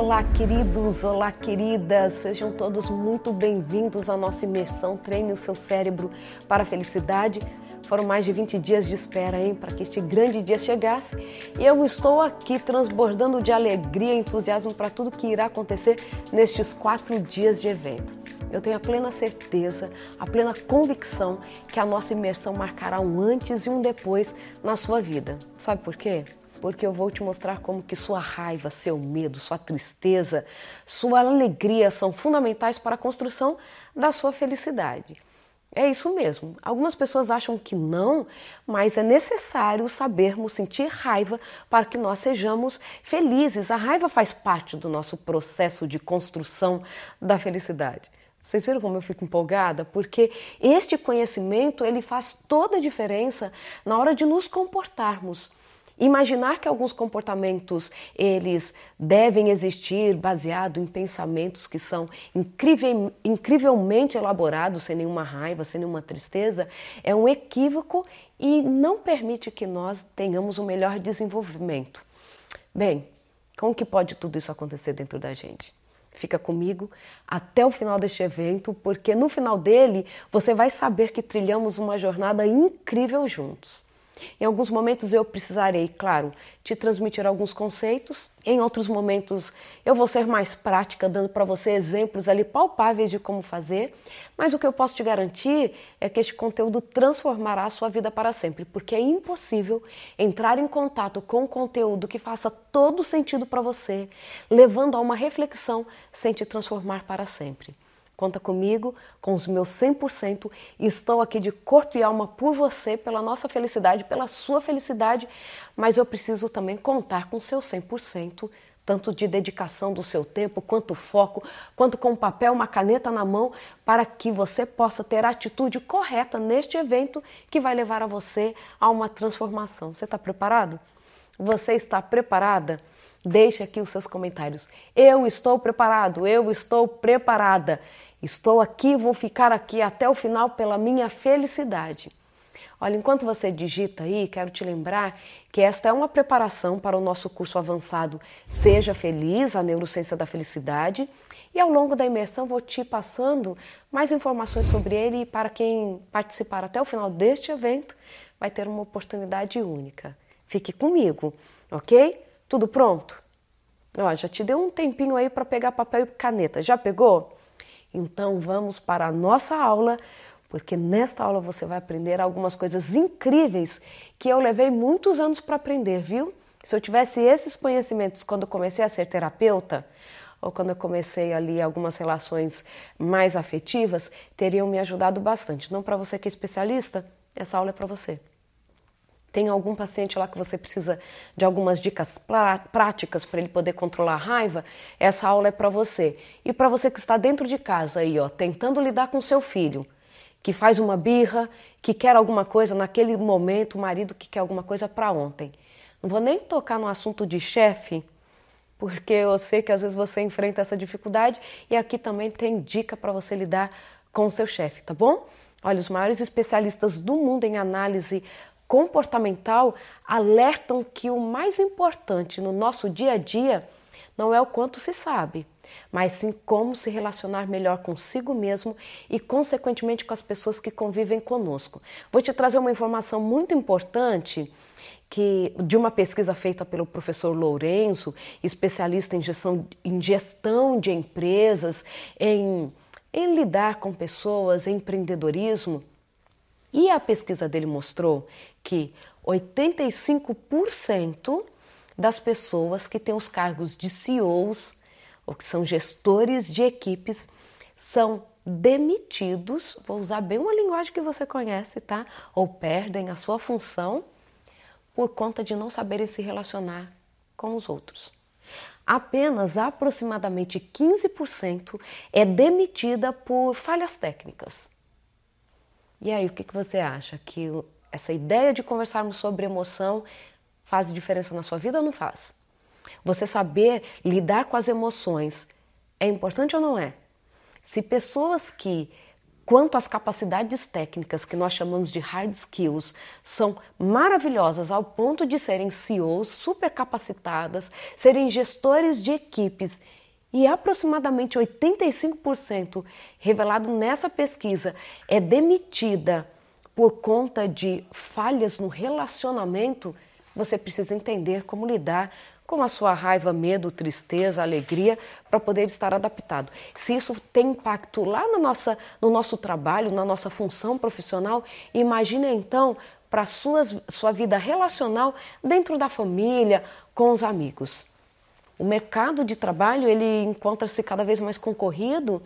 Olá, queridos, olá, queridas, sejam todos muito bem-vindos à nossa imersão Treine o seu cérebro para a felicidade. Foram mais de 20 dias de espera, hein, para que este grande dia chegasse. E eu estou aqui transbordando de alegria e entusiasmo para tudo que irá acontecer nestes quatro dias de evento. Eu tenho a plena certeza, a plena convicção que a nossa imersão marcará um antes e um depois na sua vida. Sabe por quê? Porque eu vou te mostrar como que sua raiva, seu medo, sua tristeza, sua alegria são fundamentais para a construção da sua felicidade. É isso mesmo. Algumas pessoas acham que não, mas é necessário sabermos sentir raiva para que nós sejamos felizes. A raiva faz parte do nosso processo de construção da felicidade. Vocês viram como eu fico empolgada? Porque este conhecimento ele faz toda a diferença na hora de nos comportarmos. Imaginar que alguns comportamentos eles devem existir baseado em pensamentos que são incrível, incrivelmente elaborados, sem nenhuma raiva, sem nenhuma tristeza, é um equívoco e não permite que nós tenhamos o um melhor desenvolvimento. Bem, como que pode tudo isso acontecer dentro da gente? Fica comigo até o final deste evento, porque no final dele você vai saber que trilhamos uma jornada incrível juntos. Em alguns momentos eu precisarei, claro, te transmitir alguns conceitos. Em outros momentos eu vou ser mais prática, dando para você exemplos ali palpáveis de como fazer. Mas o que eu posso te garantir é que este conteúdo transformará a sua vida para sempre, porque é impossível entrar em contato com um conteúdo que faça todo sentido para você, levando a uma reflexão sem te transformar para sempre. Conta comigo, com os meus 100%, e estou aqui de corpo e alma por você, pela nossa felicidade, pela sua felicidade, mas eu preciso também contar com seu 100%, tanto de dedicação do seu tempo, quanto foco, quanto com um papel, uma caneta na mão, para que você possa ter a atitude correta neste evento que vai levar a você a uma transformação. Você está preparado? Você está preparada? Deixe aqui os seus comentários. Eu estou preparado, eu estou preparada. Estou aqui, vou ficar aqui até o final pela minha felicidade. Olha, enquanto você digita aí, quero te lembrar que esta é uma preparação para o nosso curso avançado Seja Feliz, a Neurociência da Felicidade. E ao longo da imersão vou te passando mais informações sobre ele e para quem participar até o final deste evento vai ter uma oportunidade única. Fique comigo, ok? Tudo pronto? Ó, já te deu um tempinho aí para pegar papel e caneta. Já pegou? Então vamos para a nossa aula, porque nesta aula você vai aprender algumas coisas incríveis que eu levei muitos anos para aprender, viu? Se eu tivesse esses conhecimentos quando eu comecei a ser terapeuta, ou quando eu comecei ali algumas relações mais afetivas, teriam me ajudado bastante. Não para você que é especialista, essa aula é para você. Tem algum paciente lá que você precisa de algumas dicas práticas para ele poder controlar a raiva? Essa aula é para você. E para você que está dentro de casa aí, ó, tentando lidar com seu filho, que faz uma birra, que quer alguma coisa naquele momento, o marido que quer alguma coisa para ontem. Não vou nem tocar no assunto de chefe, porque eu sei que às vezes você enfrenta essa dificuldade e aqui também tem dica para você lidar com o seu chefe, tá bom? Olha, os maiores especialistas do mundo em análise comportamental alertam que o mais importante no nosso dia a dia não é o quanto se sabe, mas sim como se relacionar melhor consigo mesmo e, consequentemente, com as pessoas que convivem conosco. Vou te trazer uma informação muito importante que de uma pesquisa feita pelo professor Lourenço, especialista em gestão, em gestão de empresas, em, em lidar com pessoas, em empreendedorismo. E a pesquisa dele mostrou que 85% das pessoas que têm os cargos de CEOs, ou que são gestores de equipes, são demitidos, vou usar bem uma linguagem que você conhece, tá? Ou perdem a sua função por conta de não saberem se relacionar com os outros. Apenas aproximadamente 15% é demitida por falhas técnicas. E aí, o que, que você acha? Que essa ideia de conversarmos sobre emoção faz diferença na sua vida ou não faz? Você saber lidar com as emoções é importante ou não é? Se pessoas que quanto as capacidades técnicas que nós chamamos de hard skills são maravilhosas ao ponto de serem CEOs super capacitadas, serem gestores de equipes e aproximadamente 85% revelado nessa pesquisa é demitida por conta de falhas no relacionamento, você precisa entender como lidar com a sua raiva, medo, tristeza, alegria, para poder estar adaptado. Se isso tem impacto lá na nossa, no nosso trabalho, na nossa função profissional, imagine então para a sua vida relacional dentro da família, com os amigos. O mercado de trabalho ele encontra-se cada vez mais concorrido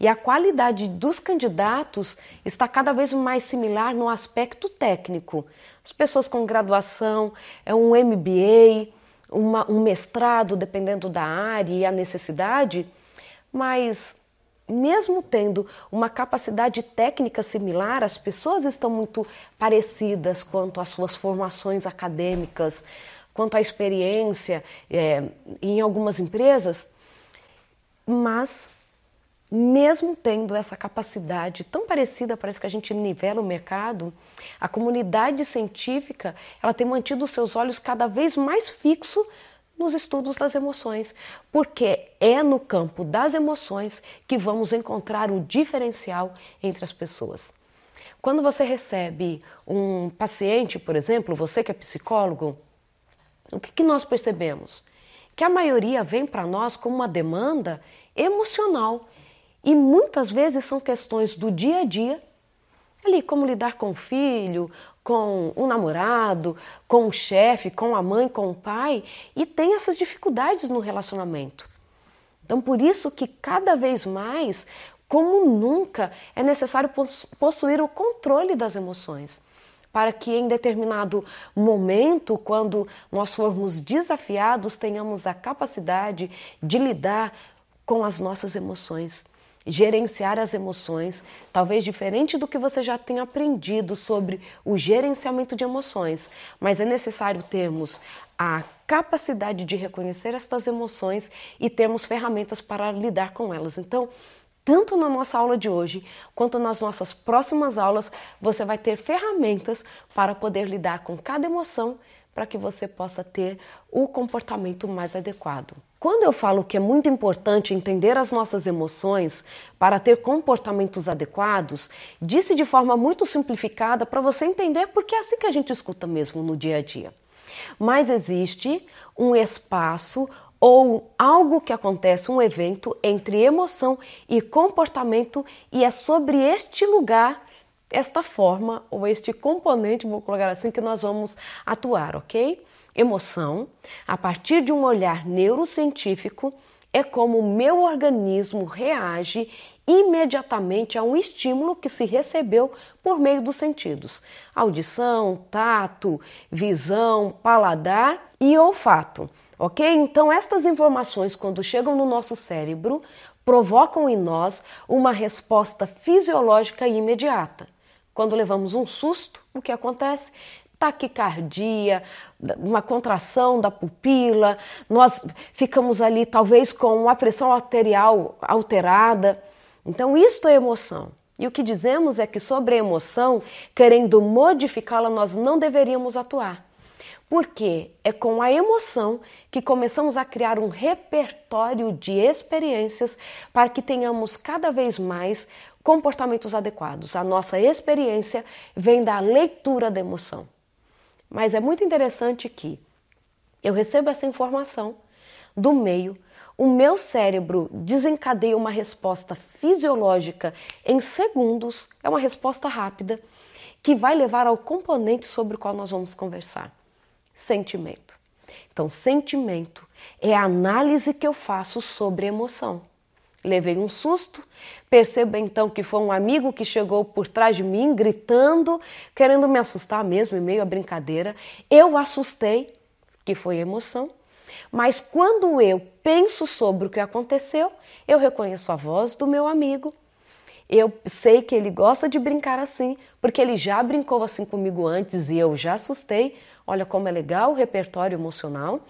e a qualidade dos candidatos está cada vez mais similar no aspecto técnico. As pessoas com graduação, é um MBA, uma, um mestrado, dependendo da área e a necessidade, mas mesmo tendo uma capacidade técnica similar, as pessoas estão muito parecidas quanto às suas formações acadêmicas, quanto à experiência é, em algumas empresas, mas mesmo tendo essa capacidade tão parecida, parece que a gente nivela o mercado, a comunidade científica ela tem mantido seus olhos cada vez mais fixos nos estudos das emoções, porque é no campo das emoções que vamos encontrar o diferencial entre as pessoas. Quando você recebe um paciente, por exemplo, você que é psicólogo, o que, que nós percebemos? Que a maioria vem para nós com uma demanda emocional e muitas vezes são questões do dia a dia, ali como lidar com o filho, com o namorado, com o chefe, com a mãe, com o pai, e tem essas dificuldades no relacionamento. Então, por isso que cada vez mais, como nunca, é necessário possuir o controle das emoções para que em determinado momento, quando nós formos desafiados, tenhamos a capacidade de lidar com as nossas emoções gerenciar as emoções, talvez diferente do que você já tenha aprendido sobre o gerenciamento de emoções, mas é necessário termos a capacidade de reconhecer estas emoções e termos ferramentas para lidar com elas. Então, tanto na nossa aula de hoje quanto nas nossas próximas aulas, você vai ter ferramentas para poder lidar com cada emoção para que você possa ter o comportamento mais adequado. Quando eu falo que é muito importante entender as nossas emoções para ter comportamentos adequados, disse de forma muito simplificada para você entender porque é assim que a gente escuta mesmo no dia a dia. Mas existe um espaço ou algo que acontece, um evento entre emoção e comportamento, e é sobre este lugar esta forma ou este componente, vou colocar assim, que nós vamos atuar, ok? Emoção, a partir de um olhar neurocientífico, é como o meu organismo reage imediatamente a um estímulo que se recebeu por meio dos sentidos: audição, tato, visão, paladar e olfato. Ok? Então, estas informações, quando chegam no nosso cérebro, provocam em nós uma resposta fisiológica imediata. Quando levamos um susto, o que acontece? Taquicardia, uma contração da pupila, nós ficamos ali talvez com a pressão arterial alterada. Então, isto é emoção. E o que dizemos é que sobre a emoção, querendo modificá-la, nós não deveríamos atuar. Porque é com a emoção que começamos a criar um repertório de experiências para que tenhamos cada vez mais comportamentos adequados. A nossa experiência vem da leitura da emoção. Mas é muito interessante que eu recebo essa informação do meio, o meu cérebro desencadeia uma resposta fisiológica em segundos, é uma resposta rápida, que vai levar ao componente sobre o qual nós vamos conversar: sentimento. Então, sentimento é a análise que eu faço sobre emoção. Levei um susto. Percebo então que foi um amigo que chegou por trás de mim, gritando, querendo me assustar mesmo, em meio à brincadeira. Eu assustei, que foi emoção. Mas quando eu penso sobre o que aconteceu, eu reconheço a voz do meu amigo. Eu sei que ele gosta de brincar assim, porque ele já brincou assim comigo antes e eu já assustei. Olha como é legal o repertório emocional.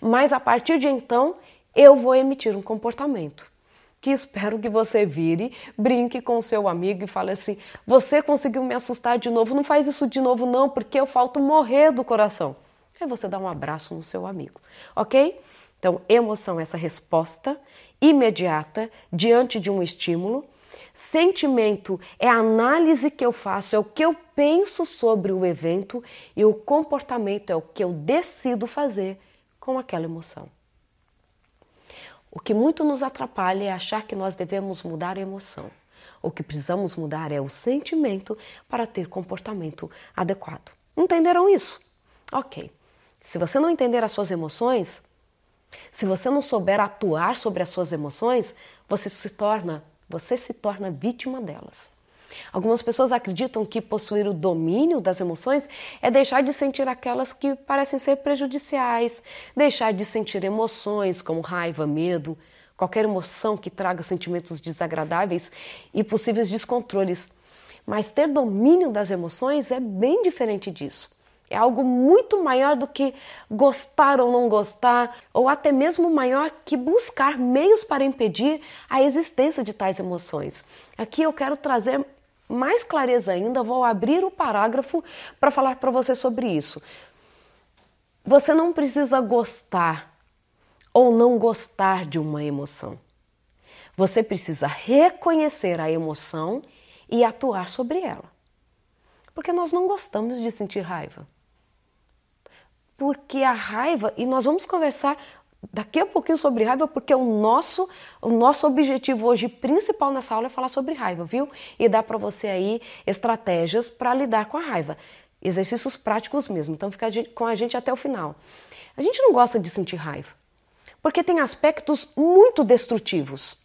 Mas a partir de então, eu vou emitir um comportamento que espero que você vire, brinque com seu amigo e fale assim: Você conseguiu me assustar de novo, não faz isso de novo, não, porque eu falto morrer do coração. Aí você dá um abraço no seu amigo, ok? Então, emoção, essa resposta imediata diante de um estímulo. Sentimento é a análise que eu faço, é o que eu penso sobre o evento e o comportamento é o que eu decido fazer com aquela emoção. O que muito nos atrapalha é achar que nós devemos mudar a emoção. O que precisamos mudar é o sentimento para ter comportamento adequado. Entenderam isso? Ok. Se você não entender as suas emoções, se você não souber atuar sobre as suas emoções, você se torna, você se torna vítima delas. Algumas pessoas acreditam que possuir o domínio das emoções é deixar de sentir aquelas que parecem ser prejudiciais, deixar de sentir emoções como raiva, medo, qualquer emoção que traga sentimentos desagradáveis e possíveis descontroles. Mas ter domínio das emoções é bem diferente disso. É algo muito maior do que gostar ou não gostar, ou até mesmo maior que buscar meios para impedir a existência de tais emoções. Aqui eu quero trazer mais clareza ainda, vou abrir o parágrafo para falar para você sobre isso. Você não precisa gostar ou não gostar de uma emoção. Você precisa reconhecer a emoção e atuar sobre ela. Porque nós não gostamos de sentir raiva. Porque a raiva, e nós vamos conversar daqui a pouquinho sobre raiva, porque o nosso, o nosso objetivo hoje principal nessa aula é falar sobre raiva, viu? E dar para você aí estratégias para lidar com a raiva. Exercícios práticos mesmo, então fica com a gente até o final. A gente não gosta de sentir raiva, porque tem aspectos muito destrutivos.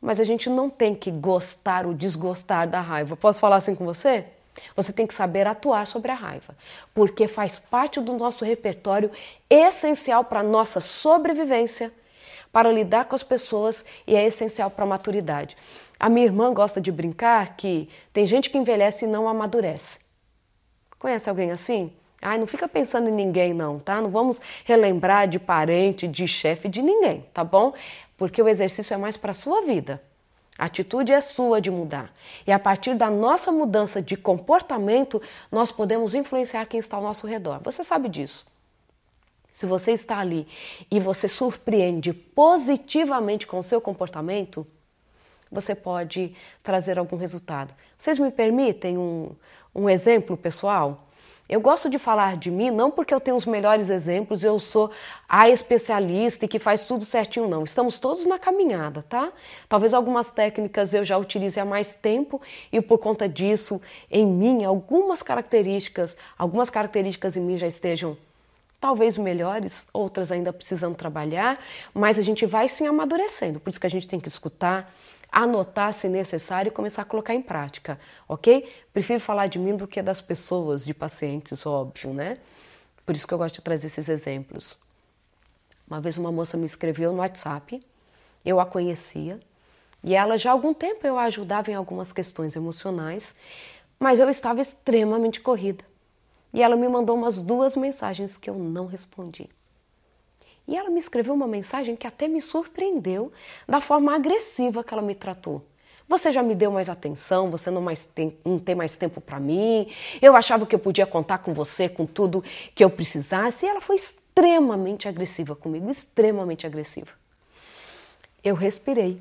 Mas a gente não tem que gostar ou desgostar da raiva. Posso falar assim com você? Você tem que saber atuar sobre a raiva, porque faz parte do nosso repertório essencial para a nossa sobrevivência, para lidar com as pessoas e é essencial para a maturidade. A minha irmã gosta de brincar que tem gente que envelhece e não amadurece. Conhece alguém assim? Ai, não fica pensando em ninguém não, tá? Não vamos relembrar de parente, de chefe, de ninguém, tá bom? Porque o exercício é mais para a sua vida. A atitude é sua de mudar. E a partir da nossa mudança de comportamento, nós podemos influenciar quem está ao nosso redor. Você sabe disso. Se você está ali e você surpreende positivamente com o seu comportamento, você pode trazer algum resultado. Vocês me permitem um, um exemplo pessoal? Eu gosto de falar de mim não porque eu tenho os melhores exemplos, eu sou a especialista e que faz tudo certinho, não. Estamos todos na caminhada, tá? Talvez algumas técnicas eu já utilize há mais tempo e por conta disso, em mim, algumas características, algumas características em mim já estejam talvez melhores, outras ainda precisando trabalhar, mas a gente vai sim amadurecendo. Por isso que a gente tem que escutar, anotar se necessário e começar a colocar em prática, ok? Prefiro falar de mim do que das pessoas, de pacientes, óbvio, né? Por isso que eu gosto de trazer esses exemplos. Uma vez uma moça me escreveu no WhatsApp, eu a conhecia, e ela já há algum tempo eu a ajudava em algumas questões emocionais, mas eu estava extremamente corrida. E ela me mandou umas duas mensagens que eu não respondi. E ela me escreveu uma mensagem que até me surpreendeu da forma agressiva que ela me tratou. Você já me deu mais atenção, você não, mais tem, não tem mais tempo para mim. Eu achava que eu podia contar com você, com tudo que eu precisasse. E ela foi extremamente agressiva comigo, extremamente agressiva. Eu respirei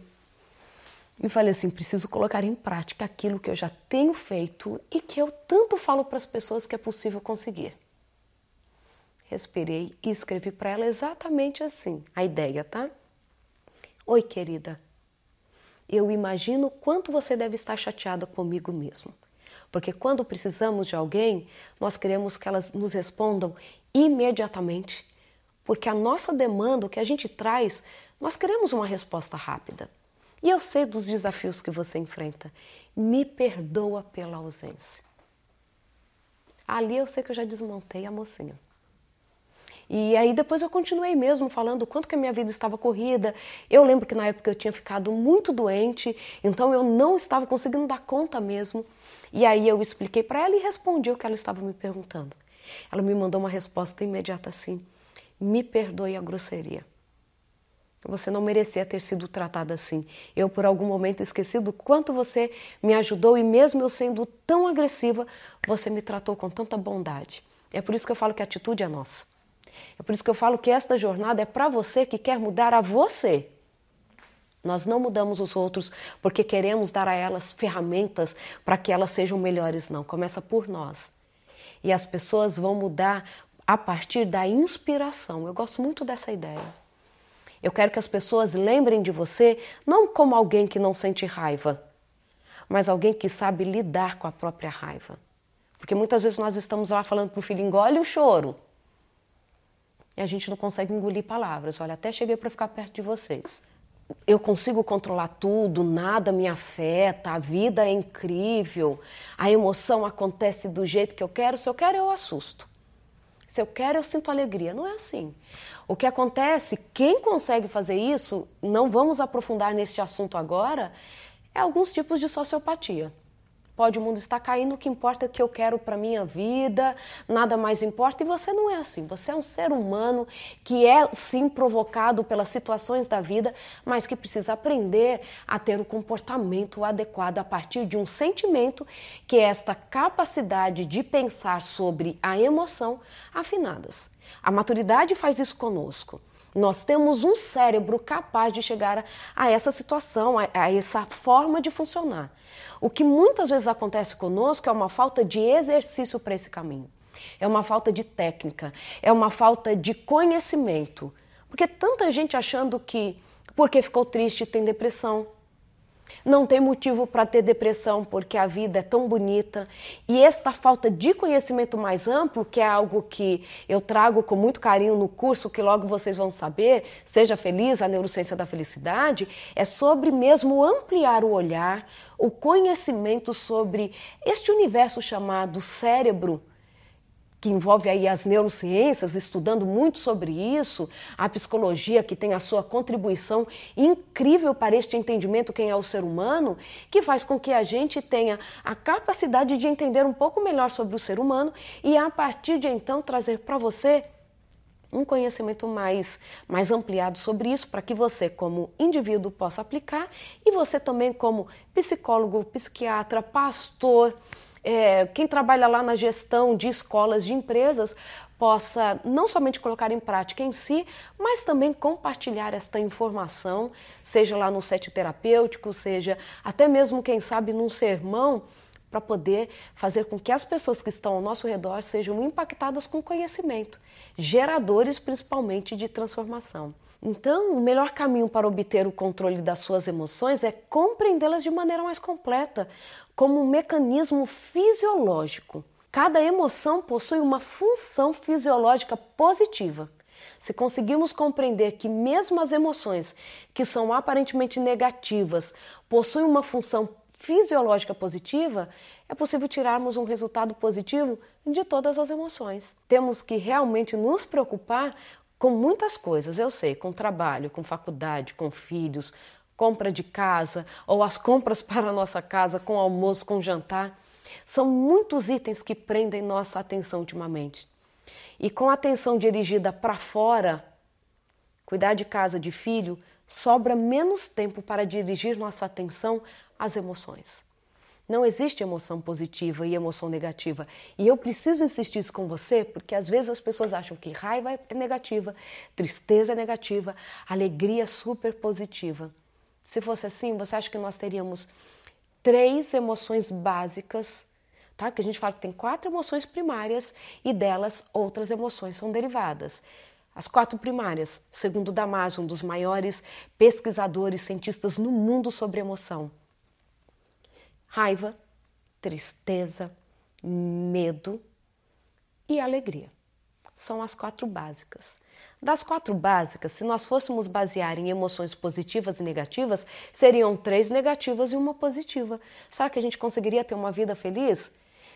e falei assim: preciso colocar em prática aquilo que eu já tenho feito e que eu tanto falo para as pessoas que é possível conseguir. Respirei e escrevi para ela exatamente assim, a ideia, tá? Oi, querida. Eu imagino quanto você deve estar chateada comigo mesmo. Porque quando precisamos de alguém, nós queremos que elas nos respondam imediatamente. Porque a nossa demanda, o que a gente traz, nós queremos uma resposta rápida. E eu sei dos desafios que você enfrenta. Me perdoa pela ausência. Ali eu sei que eu já desmontei a mocinha. E aí depois eu continuei mesmo falando quanto que a minha vida estava corrida. Eu lembro que na época eu tinha ficado muito doente, então eu não estava conseguindo dar conta mesmo. E aí eu expliquei para ela e respondi o que ela estava me perguntando. Ela me mandou uma resposta imediata assim: "Me perdoe a grosseria". Você não merecia ter sido tratada assim. Eu, por algum momento, esqueci do quanto você me ajudou e, mesmo eu sendo tão agressiva, você me tratou com tanta bondade. É por isso que eu falo que a atitude é nossa. É por isso que eu falo que esta jornada é para você que quer mudar a você. Nós não mudamos os outros porque queremos dar a elas ferramentas para que elas sejam melhores, não. Começa por nós. E as pessoas vão mudar a partir da inspiração. Eu gosto muito dessa ideia. Eu quero que as pessoas lembrem de você não como alguém que não sente raiva, mas alguém que sabe lidar com a própria raiva. Porque muitas vezes nós estamos lá falando para o filho: engole o choro. E a gente não consegue engolir palavras. Olha, até cheguei para ficar perto de vocês. Eu consigo controlar tudo, nada me afeta, a vida é incrível, a emoção acontece do jeito que eu quero, se eu quero eu assusto. Se eu quero eu sinto alegria. Não é assim. O que acontece, quem consegue fazer isso, não vamos aprofundar neste assunto agora, é alguns tipos de sociopatia. Pode o mundo estar caindo, o que importa é o que eu quero para minha vida, nada mais importa. E você não é assim. Você é um ser humano que é sim provocado pelas situações da vida, mas que precisa aprender a ter o comportamento adequado a partir de um sentimento, que é esta capacidade de pensar sobre a emoção afinadas. A maturidade faz isso conosco. Nós temos um cérebro capaz de chegar a, essa situação, a, a essa forma de funcionar. O que muitas vezes acontece conosco é uma falta de exercício para esse caminho. É uma falta de técnica, é uma falta de conhecimento. Porque tanta gente achando que porque ficou triste tem depressão, não tem motivo para ter depressão porque a vida é tão bonita. E esta falta de conhecimento mais amplo, que é algo que eu trago com muito carinho no curso, que logo vocês vão saber, Seja Feliz, a Neurociência da Felicidade, é sobre mesmo ampliar o olhar, o conhecimento sobre este universo chamado cérebro que envolve aí as neurociências, estudando muito sobre isso, a psicologia que tem a sua contribuição incrível para este entendimento quem é o ser humano, que faz com que a gente tenha a capacidade de entender um pouco melhor sobre o ser humano e a partir de então trazer para você um conhecimento mais, mais ampliado sobre isso, para que você, como indivíduo, possa aplicar e você também, como psicólogo, psiquiatra, pastor, é, quem trabalha lá na gestão de escolas, de empresas, possa não somente colocar em prática em si, mas também compartilhar esta informação, seja lá no set terapêutico, seja até mesmo, quem sabe, num sermão, para poder fazer com que as pessoas que estão ao nosso redor sejam impactadas com conhecimento, geradores principalmente de transformação. Então, o melhor caminho para obter o controle das suas emoções é compreendê-las de maneira mais completa, como um mecanismo fisiológico. Cada emoção possui uma função fisiológica positiva. Se conseguirmos compreender que, mesmo as emoções que são aparentemente negativas possuem uma função fisiológica positiva, é possível tirarmos um resultado positivo de todas as emoções. Temos que realmente nos preocupar com muitas coisas, eu sei, com trabalho, com faculdade, com filhos, compra de casa ou as compras para a nossa casa, com almoço, com jantar. São muitos itens que prendem nossa atenção ultimamente. E com a atenção dirigida para fora, cuidar de casa, de filho, sobra menos tempo para dirigir nossa atenção às emoções. Não existe emoção positiva e emoção negativa. E eu preciso insistir isso com você, porque às vezes as pessoas acham que raiva é negativa, tristeza é negativa, alegria é super positiva. Se fosse assim, você acha que nós teríamos três emoções básicas, tá? Que a gente fala que tem quatro emoções primárias e delas outras emoções são derivadas. As quatro primárias, segundo Damasio, um dos maiores pesquisadores, cientistas no mundo sobre emoção. Raiva, tristeza, medo e alegria. São as quatro básicas. Das quatro básicas, se nós fôssemos basear em emoções positivas e negativas, seriam três negativas e uma positiva. Será que a gente conseguiria ter uma vida feliz?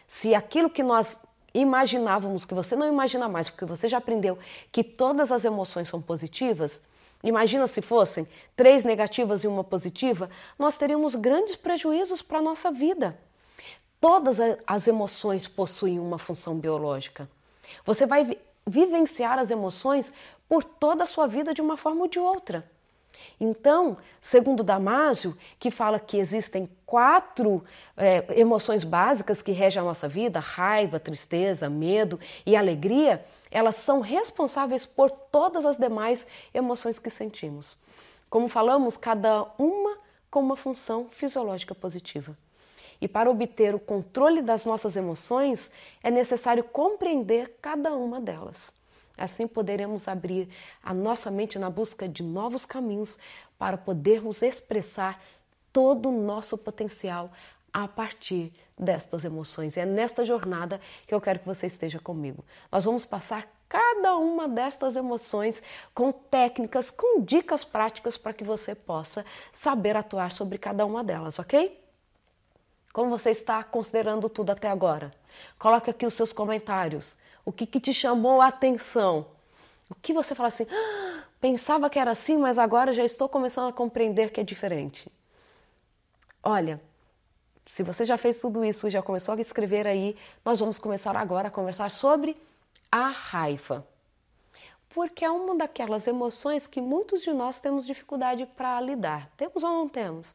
Se aquilo que nós imaginávamos, que você não imagina mais, porque você já aprendeu que todas as emoções são positivas, imagina se fossem três negativas e uma positiva, nós teríamos grandes prejuízos para a nossa vida. Todas as emoções possuem uma função biológica. Você vai vivenciar as emoções por toda a sua vida de uma forma ou de outra. Então, segundo Damásio, que fala que existem quatro é, emoções básicas que regem a nossa vida: raiva, tristeza, medo e alegria, elas são responsáveis por todas as demais emoções que sentimos. Como falamos, cada uma com uma função fisiológica positiva. E para obter o controle das nossas emoções, é necessário compreender cada uma delas. Assim poderemos abrir a nossa mente na busca de novos caminhos para podermos expressar todo o nosso potencial a partir destas emoções. E é nesta jornada que eu quero que você esteja comigo. Nós vamos passar cada uma destas emoções com técnicas, com dicas práticas para que você possa saber atuar sobre cada uma delas, ok? Como você está considerando tudo até agora? Coloque aqui os seus comentários. O que, que te chamou a atenção? O que você fala assim, ah, pensava que era assim, mas agora já estou começando a compreender que é diferente. Olha, se você já fez tudo isso, já começou a escrever aí, nós vamos começar agora a conversar sobre a raiva. Porque é uma daquelas emoções que muitos de nós temos dificuldade para lidar. Temos ou não temos?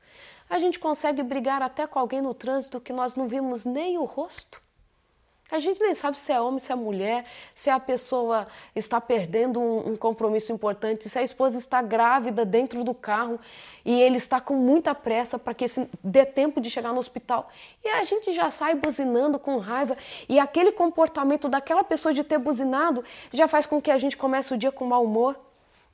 A gente consegue brigar até com alguém no trânsito que nós não vimos nem o rosto? A gente nem sabe se é homem, se é mulher, se a pessoa está perdendo um, um, compromisso importante, se a esposa está grávida dentro do carro e ele está com muita pressa para que dê tempo de chegar no hospital. E a gente já sai buzinando com raiva e aquele comportamento daquela pessoa de ter buzinado já faz com que a gente comece o dia com mau humor.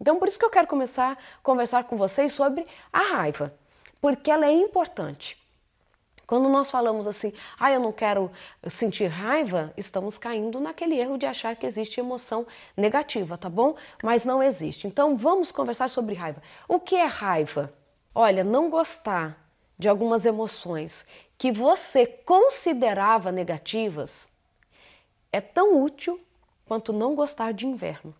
Então, por isso que eu quero começar a conversar com vocês sobre a raiva, porque ela é importante. Quando nós falamos assim, ah, eu não quero sentir raiva, estamos caindo naquele erro de achar que existe emoção negativa, tá bom? Mas não existe. Então vamos conversar sobre raiva. O que é raiva? Olha, não gostar de algumas emoções que você considerava negativas é tão útil quanto não gostar de inverno.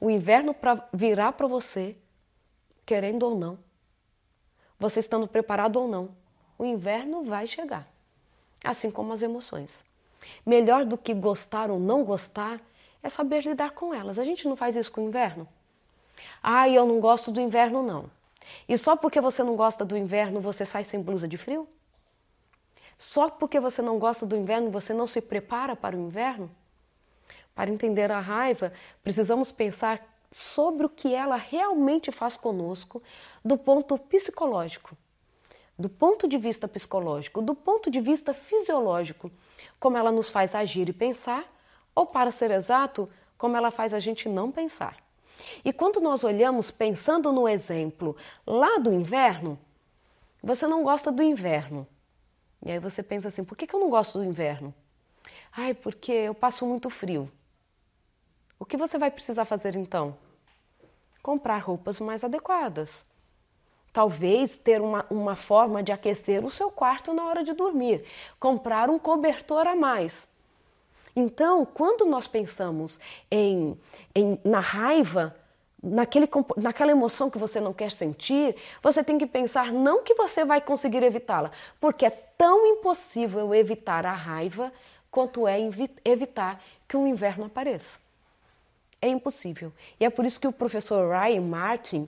O inverno pra, virá para você, querendo ou não, você estando preparado ou não o inverno vai chegar, assim como as emoções. Melhor do que gostar ou não gostar é saber lidar com elas. A gente não faz isso com o inverno? Ah, eu não gosto do inverno, não. E só porque você não gosta do inverno você sai sem blusa de frio? Só porque você não gosta do inverno você não se prepara para o inverno? Para entender a raiva, precisamos pensar sobre o que ela realmente faz conosco do ponto psicológico do ponto de vista psicológico, do ponto de vista fisiológico, como ela nos faz agir e pensar, ou para ser exato, como ela faz a gente não pensar. E quando nós olhamos pensando no exemplo lá do inverno, você não gosta do inverno. E aí você pensa assim: por que, eu não gosto do inverno? Ai, porque eu passo muito frio. O que você vai precisar fazer então? Comprar roupas mais adequadas Talvez ter uma, uma forma de aquecer o seu quarto na hora de dormir, comprar um cobertor a mais. Então, quando nós pensamos em, em na raiva, naquele, naquela emoção que você não quer sentir, você tem que pensar não que você vai conseguir evitá-la, porque é tão impossível evitar a raiva quanto é evitar que o inverno apareça. É impossível. E é por isso que o professor Ryan Martin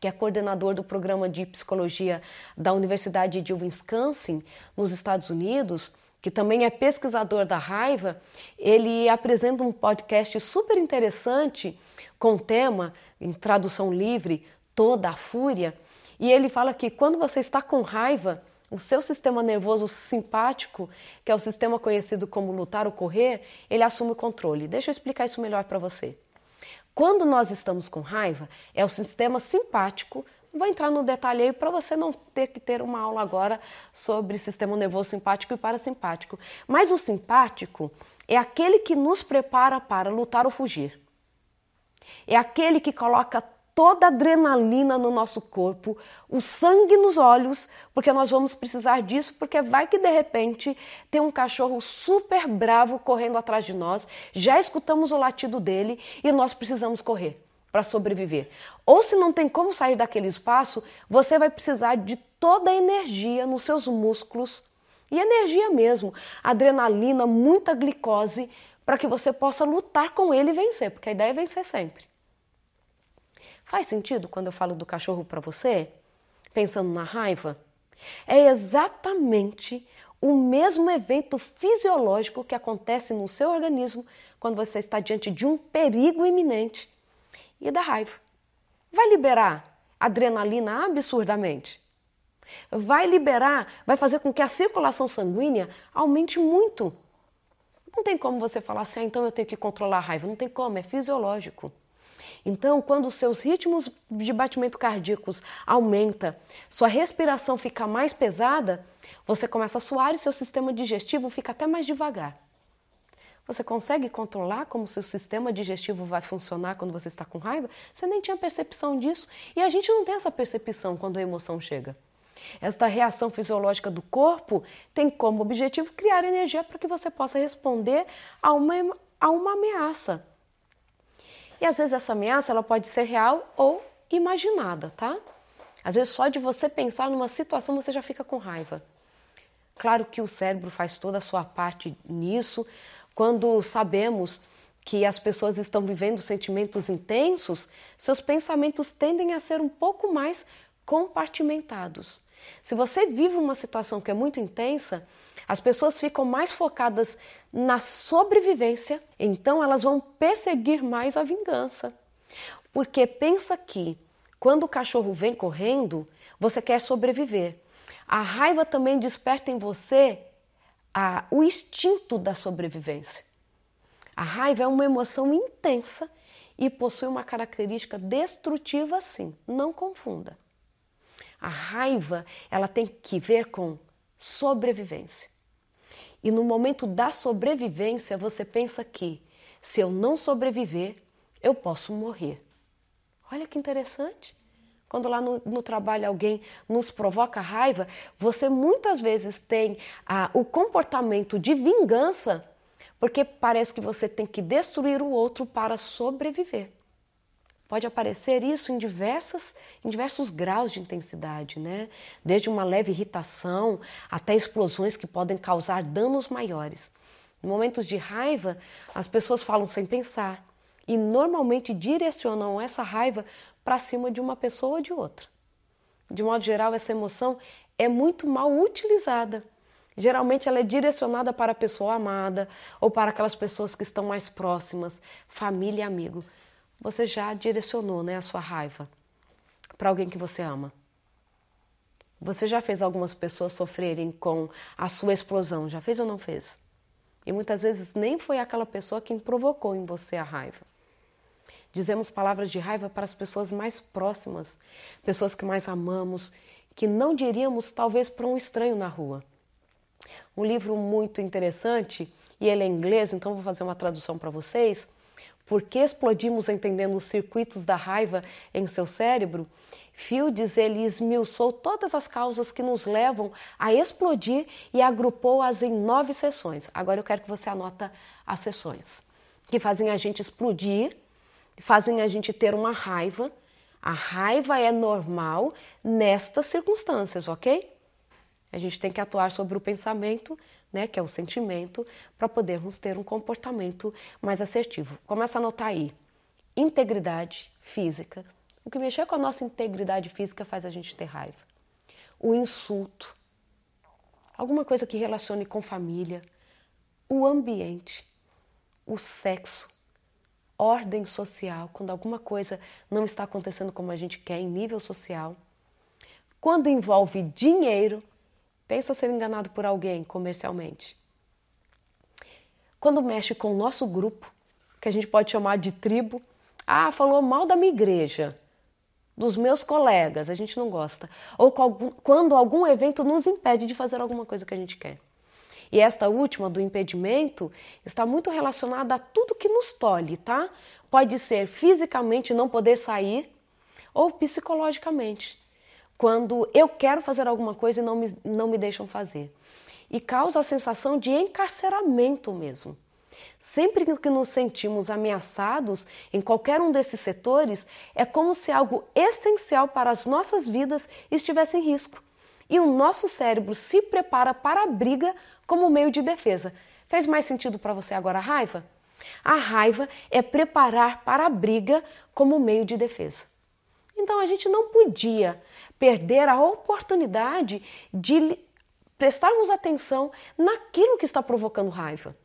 que é coordenador do programa de psicologia da Universidade de Wisconsin, nos Estados Unidos, que também é pesquisador da raiva, ele apresenta um podcast super interessante com o tema, em tradução livre, Toda a Fúria. E ele fala que quando você está com raiva, o seu sistema nervoso simpático, que é o sistema conhecido como lutar ou correr, ele assume o controle. Deixa eu explicar isso melhor para você. Quando nós estamos com raiva, é o sistema simpático. Vou entrar no detalhe para você não ter que ter uma aula agora sobre sistema nervoso simpático e parasimpático. Mas o simpático é aquele que nos prepara para lutar ou fugir. É aquele que coloca toda a adrenalina no nosso corpo, o sangue nos olhos, porque nós vamos precisar disso, porque vai que de repente tem um cachorro super bravo correndo atrás de nós, já escutamos o latido dele e nós precisamos correr para sobreviver. Ou se não tem como sair daquele espaço, você vai precisar de toda a energia nos seus músculos e energia mesmo, adrenalina, muita glicose, para que você possa lutar com ele e vencer, porque a ideia é vencer sempre. Faz sentido quando eu falo do cachorro para você? Pensando na raiva? É exatamente o mesmo evento fisiológico que acontece no seu organismo quando você está diante de um perigo iminente e da raiva. Vai liberar adrenalina absurdamente. Vai liberar, vai fazer com que a circulação sanguínea aumente muito. Não tem como você falar assim, ah, então eu tenho que controlar a raiva. Não tem como, é fisiológico. Então, quando seus ritmos de batimento cardíacos aumenta, sua respiração fica mais pesada, você começa a suar e seu sistema digestivo fica até mais devagar. Você consegue controlar como seu sistema digestivo vai funcionar quando você está com raiva? Você nem tinha percepção disso. E a gente não tem essa percepção quando a emoção chega. Esta reação fisiológica do corpo tem como objetivo criar energia para que você possa responder a uma, a uma ameaça. E às vezes essa ameaça ela pode ser real ou imaginada, tá? Às vezes só de você pensar numa situação você já fica com raiva. Claro que o cérebro faz toda a sua parte nisso. Quando sabemos que as pessoas estão vivendo sentimentos intensos, seus pensamentos tendem a ser um pouco mais compartimentados. Se você vive uma situação que é muito intensa, as pessoas ficam mais focadas na sobrevivência, então elas vão perseguir mais a vingança. Porque pensa que quando o cachorro vem correndo, você quer sobreviver. A raiva também desperta em você a, o instinto da sobrevivência. A raiva é uma emoção intensa e possui uma característica destrutiva, sim, não confunda. A raiva, ela tem que ver com sobrevivência. E no momento da sobrevivência, você pensa que se eu não sobreviver, eu posso morrer. Olha que interessante. Quando lá no, no, trabalho alguém nos provoca raiva, você muitas vezes tem ah, o comportamento de vingança, porque parece que você tem que destruir o outro para sobreviver. Pode aparecer isso em, diversas, em diversos graus de intensidade, né? Desde uma leve irritação até explosões que podem causar danos maiores. Em momentos de raiva, as pessoas falam sem pensar e normalmente direcionam essa raiva para cima de uma pessoa ou de outra. De modo geral, essa emoção é muito mal utilizada. Geralmente ela é direcionada para a pessoa amada ou para aquelas pessoas que estão mais próximas, família e amigo você já direcionou né, a sua raiva para alguém que você ama. Você já fez algumas pessoas sofrerem com a sua explosão, já fez ou não fez? E muitas vezes nem foi aquela pessoa quem provocou em você a raiva. Dizemos palavras de raiva para as pessoas mais próximas, pessoas que mais amamos, que não diríamos talvez para um estranho na rua. Um livro muito interessante, e ele é inglês, então vou fazer uma tradução para vocês por que explodimos entendendo os circuitos da raiva em seu cérebro? Fields ele esmiuçou todas as causas que nos levam a explodir e agrupou-as em nove sessões. Agora eu quero que você anota as sessões que fazem a gente explodir, fazem a gente ter uma raiva. A raiva é normal nestas circunstâncias, ok? A gente tem que atuar sobre o pensamento né, que é o sentimento, para podermos ter um comportamento mais assertivo. Começa a anotar aí. Integridade física. O que mexer com a nossa integridade física faz a gente ter raiva. O insulto. Alguma coisa que relacione com família. O ambiente. O sexo. Ordem social, quando alguma coisa não está acontecendo como a gente quer em nível social. Quando envolve dinheiro, Pensa ser enganado por alguém comercialmente. Quando mexe com o nosso grupo, que a gente pode chamar de tribo, ah, falou mal da minha igreja, dos meus colegas, a gente não gosta. Ou quando algum evento nos impede de fazer alguma coisa que a gente quer. E esta última, do impedimento, está muito relacionada a tudo que nos tolhe, tá? Pode ser fisicamente não poder sair ou psicologicamente quando eu quero fazer alguma coisa e não me, não me deixam fazer. E causa a sensação de encarceramento mesmo. Sempre que nos sentimos ameaçados em qualquer um desses setores, é como se algo essencial para as nossas vidas estivesse em risco. E o nosso cérebro se prepara para a briga como meio de defesa. Fez mais sentido para você agora a raiva? A raiva é preparar para a briga como meio de defesa. Então a gente não podia perder a oportunidade de prestarmos atenção naquilo que está provocando raiva.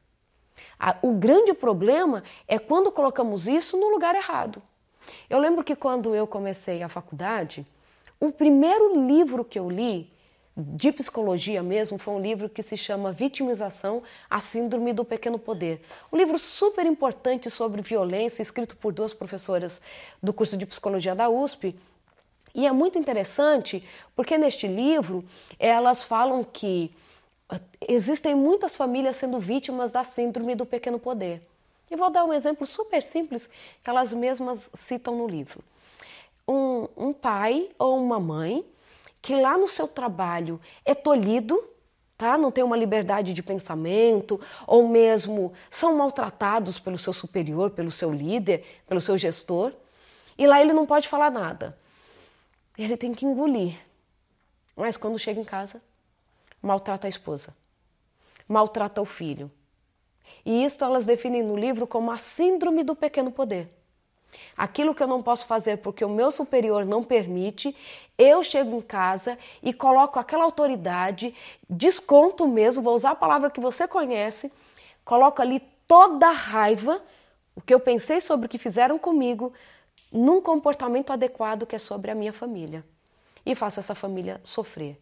O grande problema é quando colocamos isso no lugar errado. Eu lembro que quando eu comecei a faculdade, o primeiro livro que eu li de psicologia mesmo foi um livro que se chama Vitimização, a Síndrome do Pequeno Poder. Um livro super importante sobre violência, escrito por duas professoras do curso de psicologia da USP. E é muito interessante porque neste livro elas falam que ah, existem muitas famílias sendo vítimas da Síndrome do Pequeno Poder. E vou dar um exemplo super simples que elas mesmas citam no livro. Um, um pai ou uma mãe que lá no seu trabalho é tolhido, tá? Não tem uma liberdade de pensamento, ou mesmo são maltratados pelo seu superior, pelo seu líder, pelo seu gestor, e lá ele não pode falar nada. Ele tem que engolir. Mas quando chega em casa, maltrata a esposa, maltrata o filho. E isto elas definem no livro como a síndrome do pequeno poder. Aquilo que eu não posso fazer porque o meu superior não permite, eu chego em casa e coloco aquela autoridade, desconto mesmo, vou usar a palavra que você conhece, coloco ali toda a raiva, o que eu pensei sobre o que fizeram comigo, num comportamento adequado que é sobre a minha família. E faço essa família sofrer.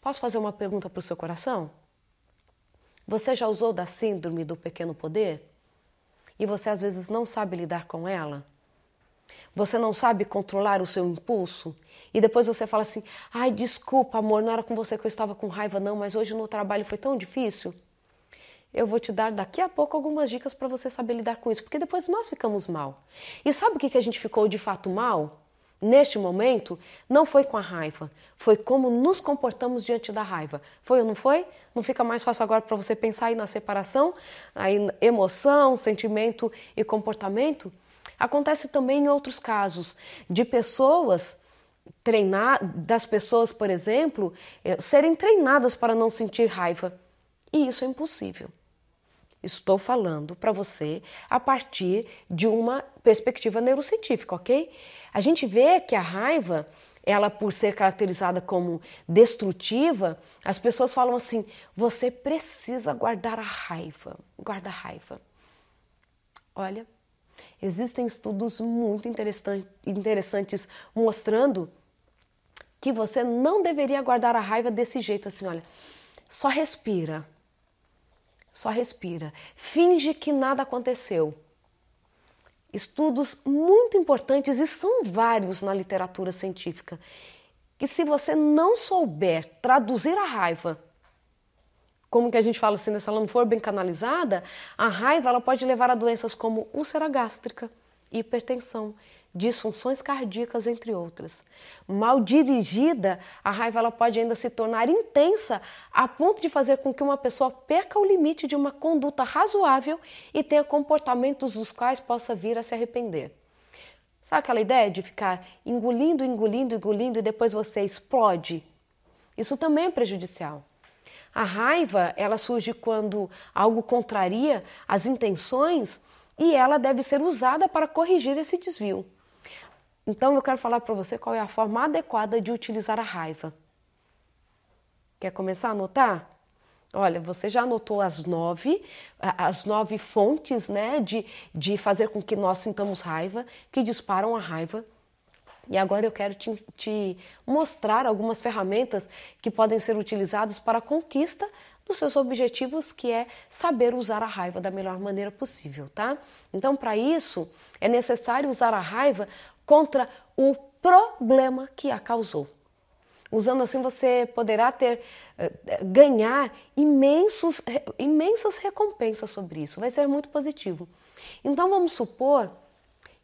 Posso fazer uma pergunta para o seu coração? Você já usou da síndrome do pequeno poder? E você às vezes não sabe lidar com ela? Você não sabe controlar o seu impulso? E depois você fala assim: ai, desculpa, amor, não era com você que eu estava com raiva, não, mas hoje no trabalho foi tão difícil. Eu vou te dar daqui a pouco algumas dicas para você saber lidar com isso, porque depois nós ficamos mal. E sabe o que, que a gente ficou de fato mal? Neste momento, não foi com a raiva, foi como nos comportamos diante da raiva. Foi ou não foi? Não fica mais fácil agora para você pensar aí na separação, aí emoção, sentimento e comportamento? Acontece também em outros casos de pessoas treinar, das pessoas, por exemplo, eh, serem treinadas para não sentir raiva. E isso é impossível. Estou falando para você a partir de uma perspectiva neurocientífica, ok? A gente vê que a raiva, ela por ser caracterizada como destrutiva, as pessoas falam assim: você precisa guardar a raiva, guarda a raiva. Olha, existem estudos muito interessantes mostrando que você não deveria guardar a raiva desse jeito assim, olha, só respira. Só respira. Finge que nada aconteceu estudos muito importantes e são vários na literatura científica, que se você não souber traduzir a raiva, como que a gente fala assim, se ela não for bem canalizada, a raiva ela pode levar a doenças como úlcera gástrica, hipertensão, disfunções cardíacas, entre outras. Mal dirigida, a raiva ela pode ainda se tornar intensa a ponto de fazer com que uma pessoa perca o limite de uma conduta razoável e tenha comportamentos dos quais possa vir a se arrepender. Sabe aquela ideia de ficar engolindo, engolindo, engolindo e depois você explode? Isso também é prejudicial. A raiva, ela surge quando algo contraria as intenções e ela deve ser usada para corrigir esse desvio. Então eu quero falar para você qual é a forma adequada de utilizar a raiva. Quer começar a anotar? Olha, você já anotou as nove, as nove fontes né, de, de fazer com que nós sintamos raiva, que disparam a raiva. E agora eu quero te, te mostrar algumas ferramentas que podem ser utilizadas para a conquista dos seus objetivos, que é saber usar a raiva da melhor maneira possível, tá? Então, para isso, é necessário usar a raiva contra o problema que a causou. Usando assim, você poderá ter eh, ganhar imensos, imensas recompensas sobre isso. Vai ser muito positivo. Então vamos supor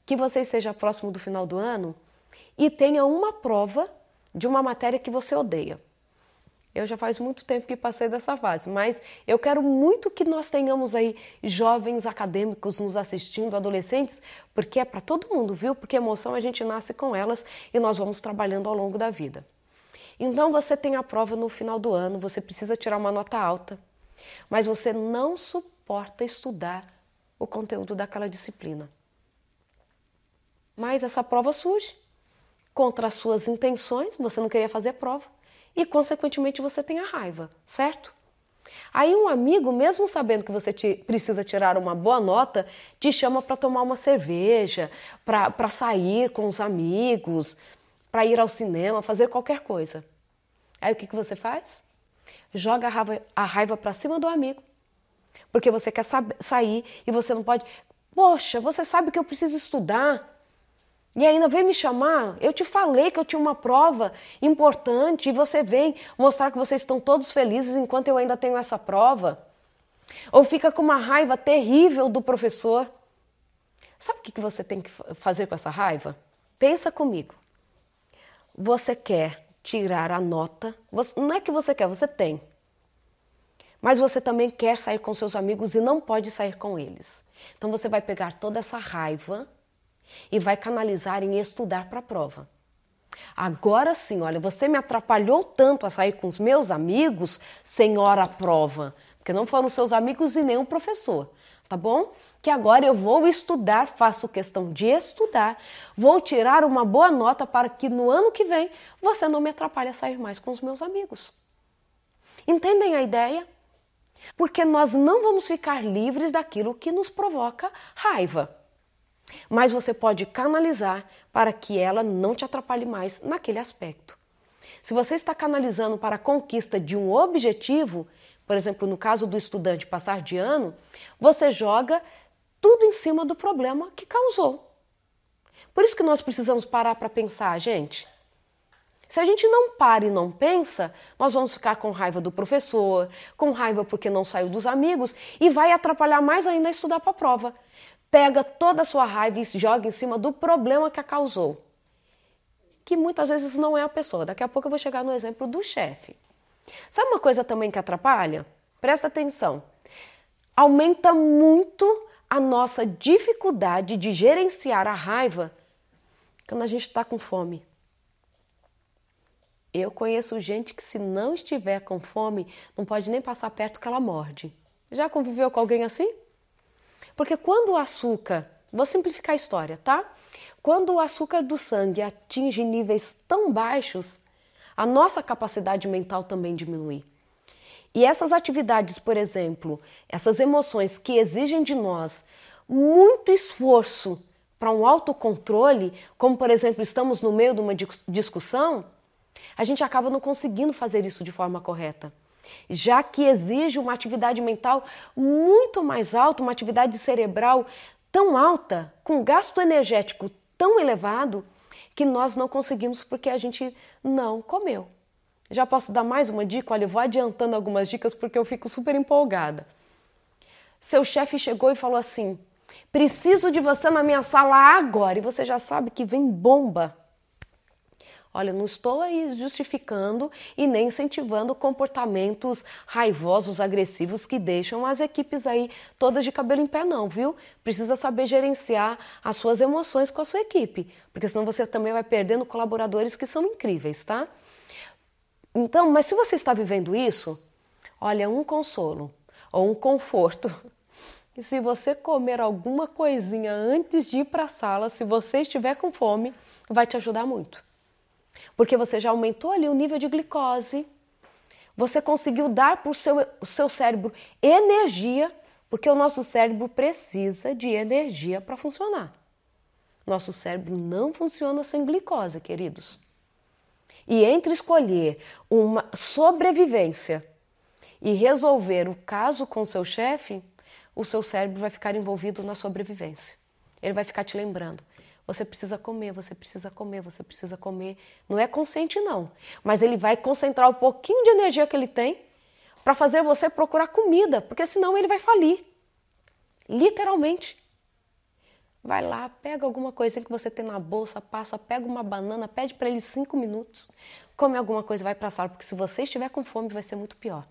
que você esteja próximo do final do ano e tenha uma prova de uma matéria que você odeia. Eu já faz muito tempo que passei dessa fase, mas eu quero muito que nós tenhamos aí jovens acadêmicos nos assistindo, adolescentes, porque é para todo mundo, viu? Porque emoção a gente nasce com elas e nós vamos trabalhando ao longo da vida. Então você tem a prova no final do ano, você precisa tirar uma nota alta, mas você não suporta estudar o conteúdo daquela disciplina. Mas essa prova surge contra as suas intenções, você não queria fazer prova e, consequentemente, você tem a raiva, certo? Aí um amigo, mesmo sabendo que você te, precisa tirar uma boa nota, te chama para tomar uma cerveja, para sair com os amigos, para ir ao cinema, fazer qualquer coisa. Aí o que, que você faz? Joga a raiva, raiva para cima do amigo, porque você quer sair e você não pode. Poxa, você sabe que eu preciso estudar. E ainda vem me chamar. Eu te falei que eu tinha uma prova importante e você vem mostrar que vocês estão todos felizes enquanto eu ainda tenho essa prova. Ou fica com uma raiva terrível do professor. Sabe o que você tem que fazer com essa raiva? Pensa comigo. Você quer tirar a nota. não é que você quer, você tem. Mas você também quer sair com seus amigos e não pode sair com eles. Então você vai pegar toda essa raiva e vai canalizar em estudar para a prova. Agora sim, olha, você me atrapalhou tanto a sair com os meus amigos, senhora prova, porque não foram seus amigos e nem o professor, tá bom? Que agora eu vou estudar, faço questão de estudar, vou tirar uma boa nota para que no ano que vem você não me atrapalhe a sair mais com os meus amigos. Entendem a ideia? Porque nós não vamos ficar livres daquilo que nos provoca raiva mas você pode canalizar para que ela não te atrapalhe mais naquele aspecto. Se você está canalizando para a conquista de um objetivo, por exemplo, no caso do estudante passar de ano, você joga tudo em cima do problema que causou. Por isso que nós precisamos parar para pensar, gente. Se a gente não para e não pensa, nós vamos ficar com raiva do professor, com raiva porque não saiu dos amigos e vai atrapalhar mais ainda estudar para a prova pega toda a sua raiva e joga em cima do problema que a causou. Que muitas vezes não é a pessoa. Daqui a pouco eu vou chegar no exemplo do chefe. Sabe uma coisa também que atrapalha? Presta atenção. Aumenta muito a nossa dificuldade de gerenciar a raiva quando a gente está com fome. Eu conheço gente que, se não estiver com fome, não pode nem passar perto que ela morde. Já conviveu com alguém assim? Porque quando o açúcar, vou simplificar a história, tá? Quando o açúcar do sangue atinge níveis tão baixos, a nossa capacidade mental também diminui. E essas atividades, por exemplo, essas emoções que exigem de nós muito esforço para um autocontrole, como por exemplo, estamos no meio de uma discussão, a gente acaba não conseguindo fazer isso de forma correta já que exige uma atividade mental muito mais alta, uma atividade cerebral tão alta, com gasto energético tão elevado, que nós não conseguimos porque a gente não comeu. Já posso dar mais uma dica? Olha, eu vou adiantando algumas dicas porque eu fico super empolgada. Seu chefe chegou e falou assim: preciso de você na minha sala agora. E você já sabe que vem bomba Olha, não estou aí justificando e nem incentivando comportamentos raivosos, agressivos que deixam as equipes aí todas de cabelo em pé, não, viu? Precisa saber gerenciar as suas emoções com a sua equipe, porque senão você também vai perdendo colaboradores que são incríveis, tá? Então, mas se você está vivendo isso, olha, um consolo ou um conforto. E se você comer alguma coisinha antes de ir para a sala, se você estiver com fome, vai te ajudar muito porque você já aumentou ali o nível de glicose, você conseguiu dar para o seu, seu cérebro energia, porque o nosso cérebro precisa de energia para funcionar. Nosso cérebro não funciona sem glicose, queridos. E entre escolher uma sobrevivência e resolver o caso com seu chefe, o seu cérebro vai ficar envolvido na sobrevivência. Ele vai ficar te lembrando: você precisa comer, você precisa comer, você precisa comer. Não é consciente, não. Mas ele vai concentrar o pouquinho de energia que ele tem para fazer você procurar comida, porque senão ele vai falir. Literalmente. Vai lá, pega alguma coisinha que você tem na bolsa, passa, pega uma banana, pede para ele cinco minutos, come alguma coisa vai para a sala, porque se você estiver com fome vai ser muito pior.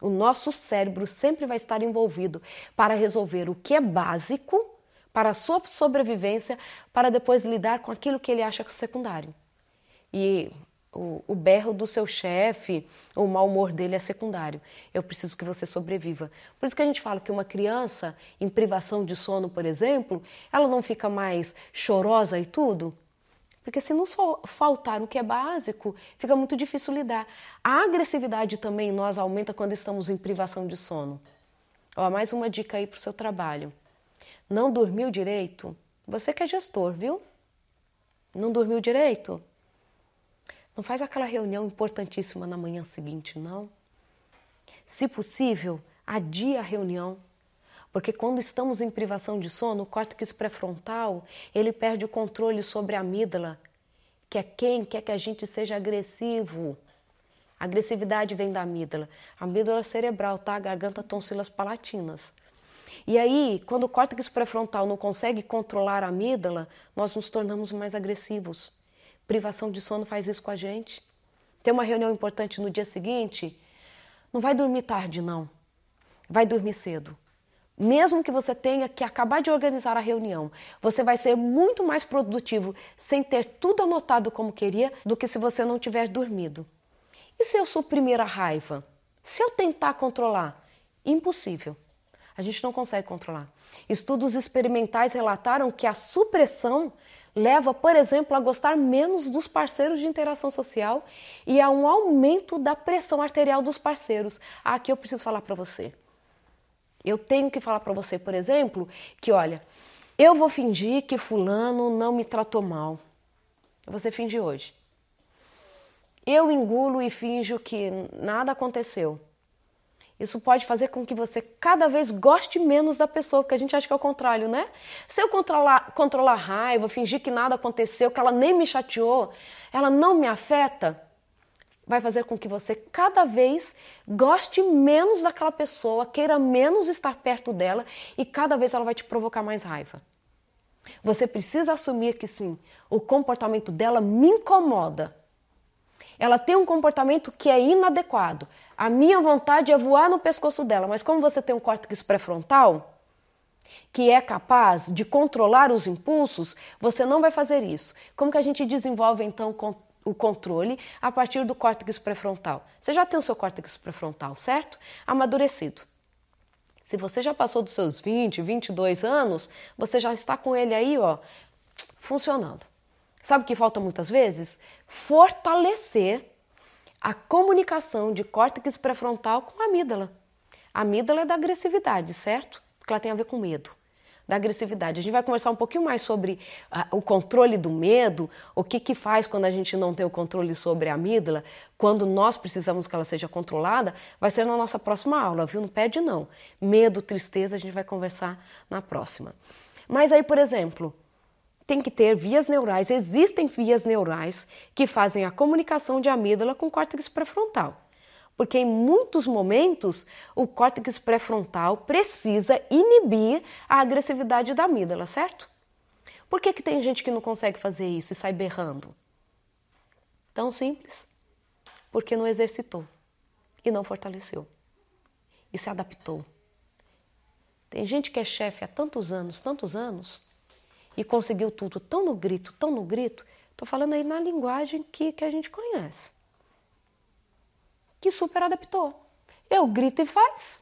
O nosso cérebro sempre vai estar envolvido para resolver o que é básico para a sua sobrevivência, para depois lidar com aquilo que ele acha é secundário. E o, o berro do seu chefe, o mau humor dele é secundário. Eu preciso que você sobreviva. Por isso que a gente fala que uma criança em privação de sono, por exemplo, ela não fica mais chorosa e tudo, Porque se nos faltar o que é básico, fica muito difícil lidar. A agressividade também nós aumenta quando estamos em privação de sono. Ó, mais uma dica aí para o seu trabalho. Não dormiu direito? Você que é gestor, viu? Não dormiu direito? Não faz aquela reunião importantíssima na manhã seguinte, não. Se possível, adia a reunião. Porque quando estamos em privação de sono, o córtex pré-frontal, ele perde o controle sobre a amígdala, que é quem quer que a gente seja agressivo. A agressividade vem da amígdala. A amígdala cerebral, tá? Garganta, tonsilas palatinas. E aí, quando o córtex pré-frontal não consegue controlar a amígdala, nós nos tornamos mais agressivos. Privação de sono faz isso com a gente. Tem uma reunião importante no dia seguinte, não vai dormir tarde, não. Vai dormir cedo. Mesmo que você tenha que acabar de organizar a reunião, você vai ser muito mais produtivo sem ter tudo anotado como queria do que se você não tiver dormido. E se eu suprimir a raiva? Se eu tentar controlar? Impossível. A gente não consegue controlar. Estudos experimentais relataram que a supressão leva, por exemplo, a gostar menos dos parceiros de interação social e a um aumento da pressão arterial dos parceiros. Aqui eu preciso falar para você. Eu tenho que falar para você, por exemplo, que olha, eu vou fingir que fulano não me tratou mal. Você finge hoje. Eu engulo e finjo que nada aconteceu. Isso pode fazer com que você cada vez goste menos da pessoa, porque a gente acha que é o contrário, né? Se eu controlar, controlar a raiva, fingir que nada aconteceu, que ela nem me chateou, ela não me afeta, vai fazer com que você cada vez goste menos daquela pessoa, queira menos estar perto dela e cada vez ela vai te provocar mais raiva. Você precisa assumir que sim, o comportamento dela me incomoda ela tem um comportamento que é inadequado. A minha vontade é voar no pescoço dela, mas como você tem um córtex pré-frontal, que é capaz de controlar os impulsos, você não vai fazer isso. Como que a gente desenvolve então o controle a partir do córtex pré-frontal? Você já tem o seu córtex pré-frontal, certo? Amadurecido. Se você já passou dos seus 20, 22 anos, você já está com ele aí, ó, funcionando. Sabe o que falta muitas vezes? Fortalecer a comunicação de córtex pré-frontal com a amígdala. A amígdala é da agressividade, certo? Porque ela tem a ver com medo, da agressividade. A gente vai conversar um pouquinho mais sobre uh, o controle do medo, o que, que faz quando a gente não tem o controle sobre a amígdala, quando nós precisamos que ela seja controlada, vai ser na nossa próxima aula, viu? Não perde não. Medo, tristeza, a gente vai conversar na próxima. Mas aí, por exemplo, tem que ter vias neurais, existem vias neurais que fazem a comunicação de amígdala com córtex pré-frontal. Porque em muitos momentos o córtex pré-frontal precisa inibir a agressividade da amígdala, certo? Por que, que tem gente que não consegue fazer isso e sai berrando? Tão simples. Porque não exercitou e não fortaleceu e se adaptou. Tem gente que é chefe há tantos anos, tantos anos, e conseguiu tudo tão no grito, tão no grito, estou falando aí na linguagem que, que a gente conhece, que super adaptou. Eu grito e faz.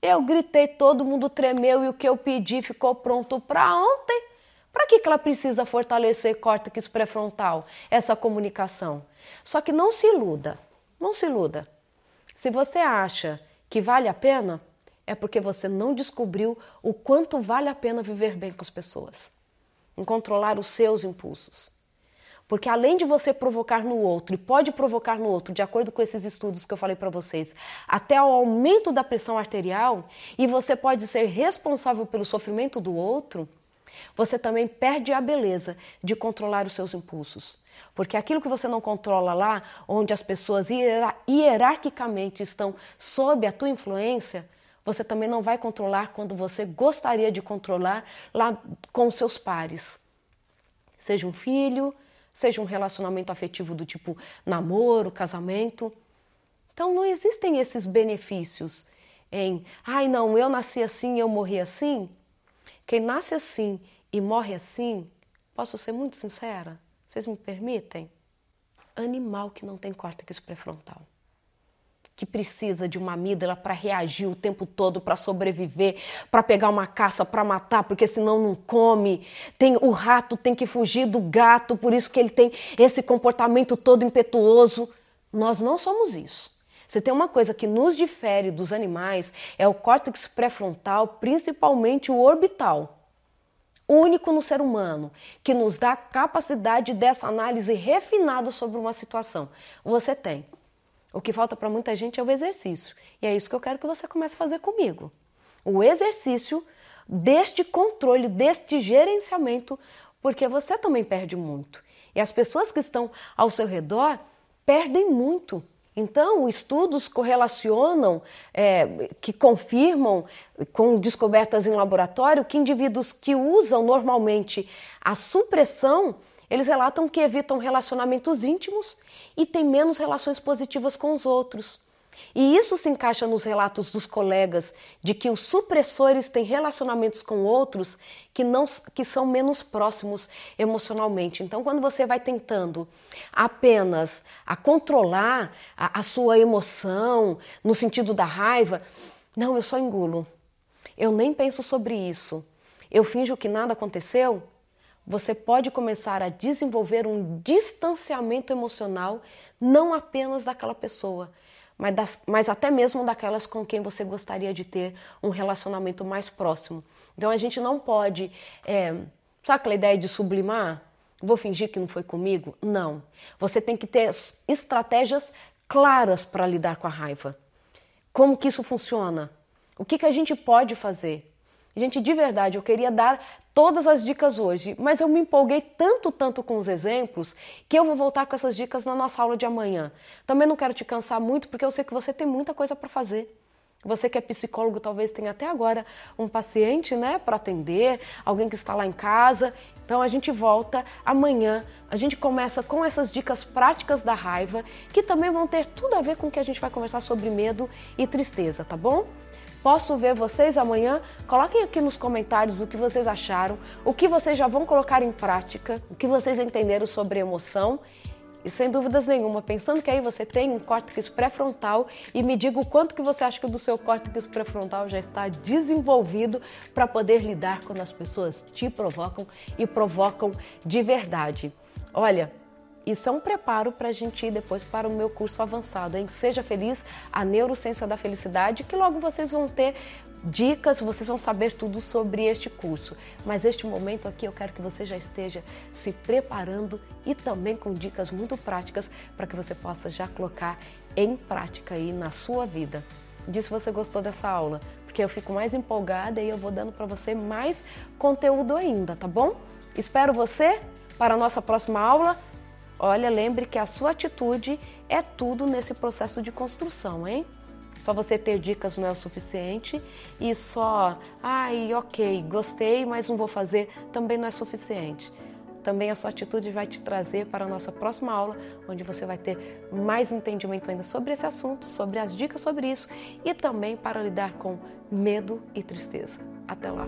Eu gritei, todo mundo tremeu e o que eu pedi ficou pronto para ontem. Para que, que ela precisa fortalecer córtex pré-frontal, essa comunicação? Só que não se iluda, não se iluda. Se você acha que vale a pena, é porque você não descobriu o quanto vale a pena viver bem com as pessoas, em controlar os seus impulsos. Porque além de você provocar no outro, e pode provocar no outro, de acordo com esses estudos que eu falei para vocês, até o aumento da pressão arterial, e você pode ser responsável pelo sofrimento do outro, você também perde a beleza de controlar os seus impulsos. Porque aquilo que você não controla lá, onde as pessoas hierarquicamente estão sob a tua influência, você também não vai controlar quando você gostaria de controlar lá com seus pares. Seja um filho, seja um relacionamento afetivo do tipo namoro, casamento. Então não existem esses benefícios em, ai não, eu nasci assim, eu morri assim. Quem nasce assim e morre assim, posso ser muito sincera? Vocês me permitem? Animal que não tem córtex pré-frontal. Que precisa de uma amígdala para reagir o tempo todo, para sobreviver, para pegar uma caça, para matar, porque senão não come. Tem o rato tem que fugir do gato, por isso que ele tem esse comportamento todo impetuoso. Nós não somos isso. Se tem uma coisa que nos difere dos animais é o córtex pré-frontal, principalmente o orbital. Único no ser humano, que nos dá capacidade dessa análise refinada sobre uma situação. Você tem. O que falta para muita gente é o exercício. E é isso que eu quero que você comece a fazer comigo. O exercício deste controle, deste gerenciamento, porque você também perde muito. E as pessoas que estão ao seu redor perdem muito. Então, estudos correlacionam, é, que confirmam com descobertas em laboratório que indivíduos que usam normalmente a supressão eles relatam que evitam relacionamentos íntimos e têm menos relações positivas com os outros. E isso se encaixa nos relatos dos colegas de que os supressores têm relacionamentos com outros que não que são menos próximos emocionalmente. Então, quando você vai tentando apenas a controlar a, a sua emoção no sentido da raiva, não, eu só engulo. Eu nem penso sobre isso. Eu finjo que nada aconteceu você pode começar a desenvolver um distanciamento emocional, não apenas daquela pessoa, mas, das, mas até mesmo daquelas com quem você gostaria de ter um relacionamento mais próximo. Então a gente não pode, é, sabe aquela ideia de sublimar? Vou fingir que não foi comigo? Não. Você tem que ter estratégias claras para lidar com a raiva. Como que isso funciona? O que, que a gente pode fazer? Gente, de verdade, eu queria dar todas as dicas hoje, mas eu me empolguei tanto, tanto com os exemplos que eu vou voltar com essas dicas na nossa aula de amanhã. Também não quero te cansar muito, porque eu sei que você tem muita coisa para fazer. Você que é psicólogo talvez tenha até agora um paciente, né, para atender, alguém que está lá em casa. Então a gente volta amanhã. A gente começa com essas dicas práticas da raiva, que também vão ter tudo a ver com o que a gente vai conversar sobre medo e tristeza, tá bom? Posso ver vocês amanhã? Coloquem aqui nos comentários o que vocês acharam, o que vocês já vão colocar em prática, o que vocês entenderam sobre emoção. E sem dúvidas nenhuma, pensando que aí você tem um córtex pré-frontal e me diga o quanto que você acha que do seu córtex pré-frontal já está desenvolvido para poder lidar quando as pessoas te provocam e provocam de verdade. Olha, isso é um preparo para a gente ir depois para o meu curso avançado, hein? Seja Feliz, a Neurociência da Felicidade, que logo vocês vão ter dicas, vocês vão saber tudo sobre este curso. Mas este momento aqui eu quero que você já esteja se preparando e também com dicas muito práticas para que você possa já colocar em prática aí na sua vida. Diz se você gostou dessa aula, porque eu fico mais empolgada e eu vou dando para você mais conteúdo ainda, tá bom? Espero você para a nossa próxima aula. Olha, lembre que a sua atitude é tudo nesse processo de construção, hein? Só você ter dicas não é o suficiente e só, ai, ok, gostei, mas não vou fazer, também não é suficiente. Também a sua atitude vai te trazer para a nossa próxima aula, onde você vai ter mais entendimento ainda sobre esse assunto, sobre as dicas sobre isso e também para lidar com medo e tristeza. Até lá!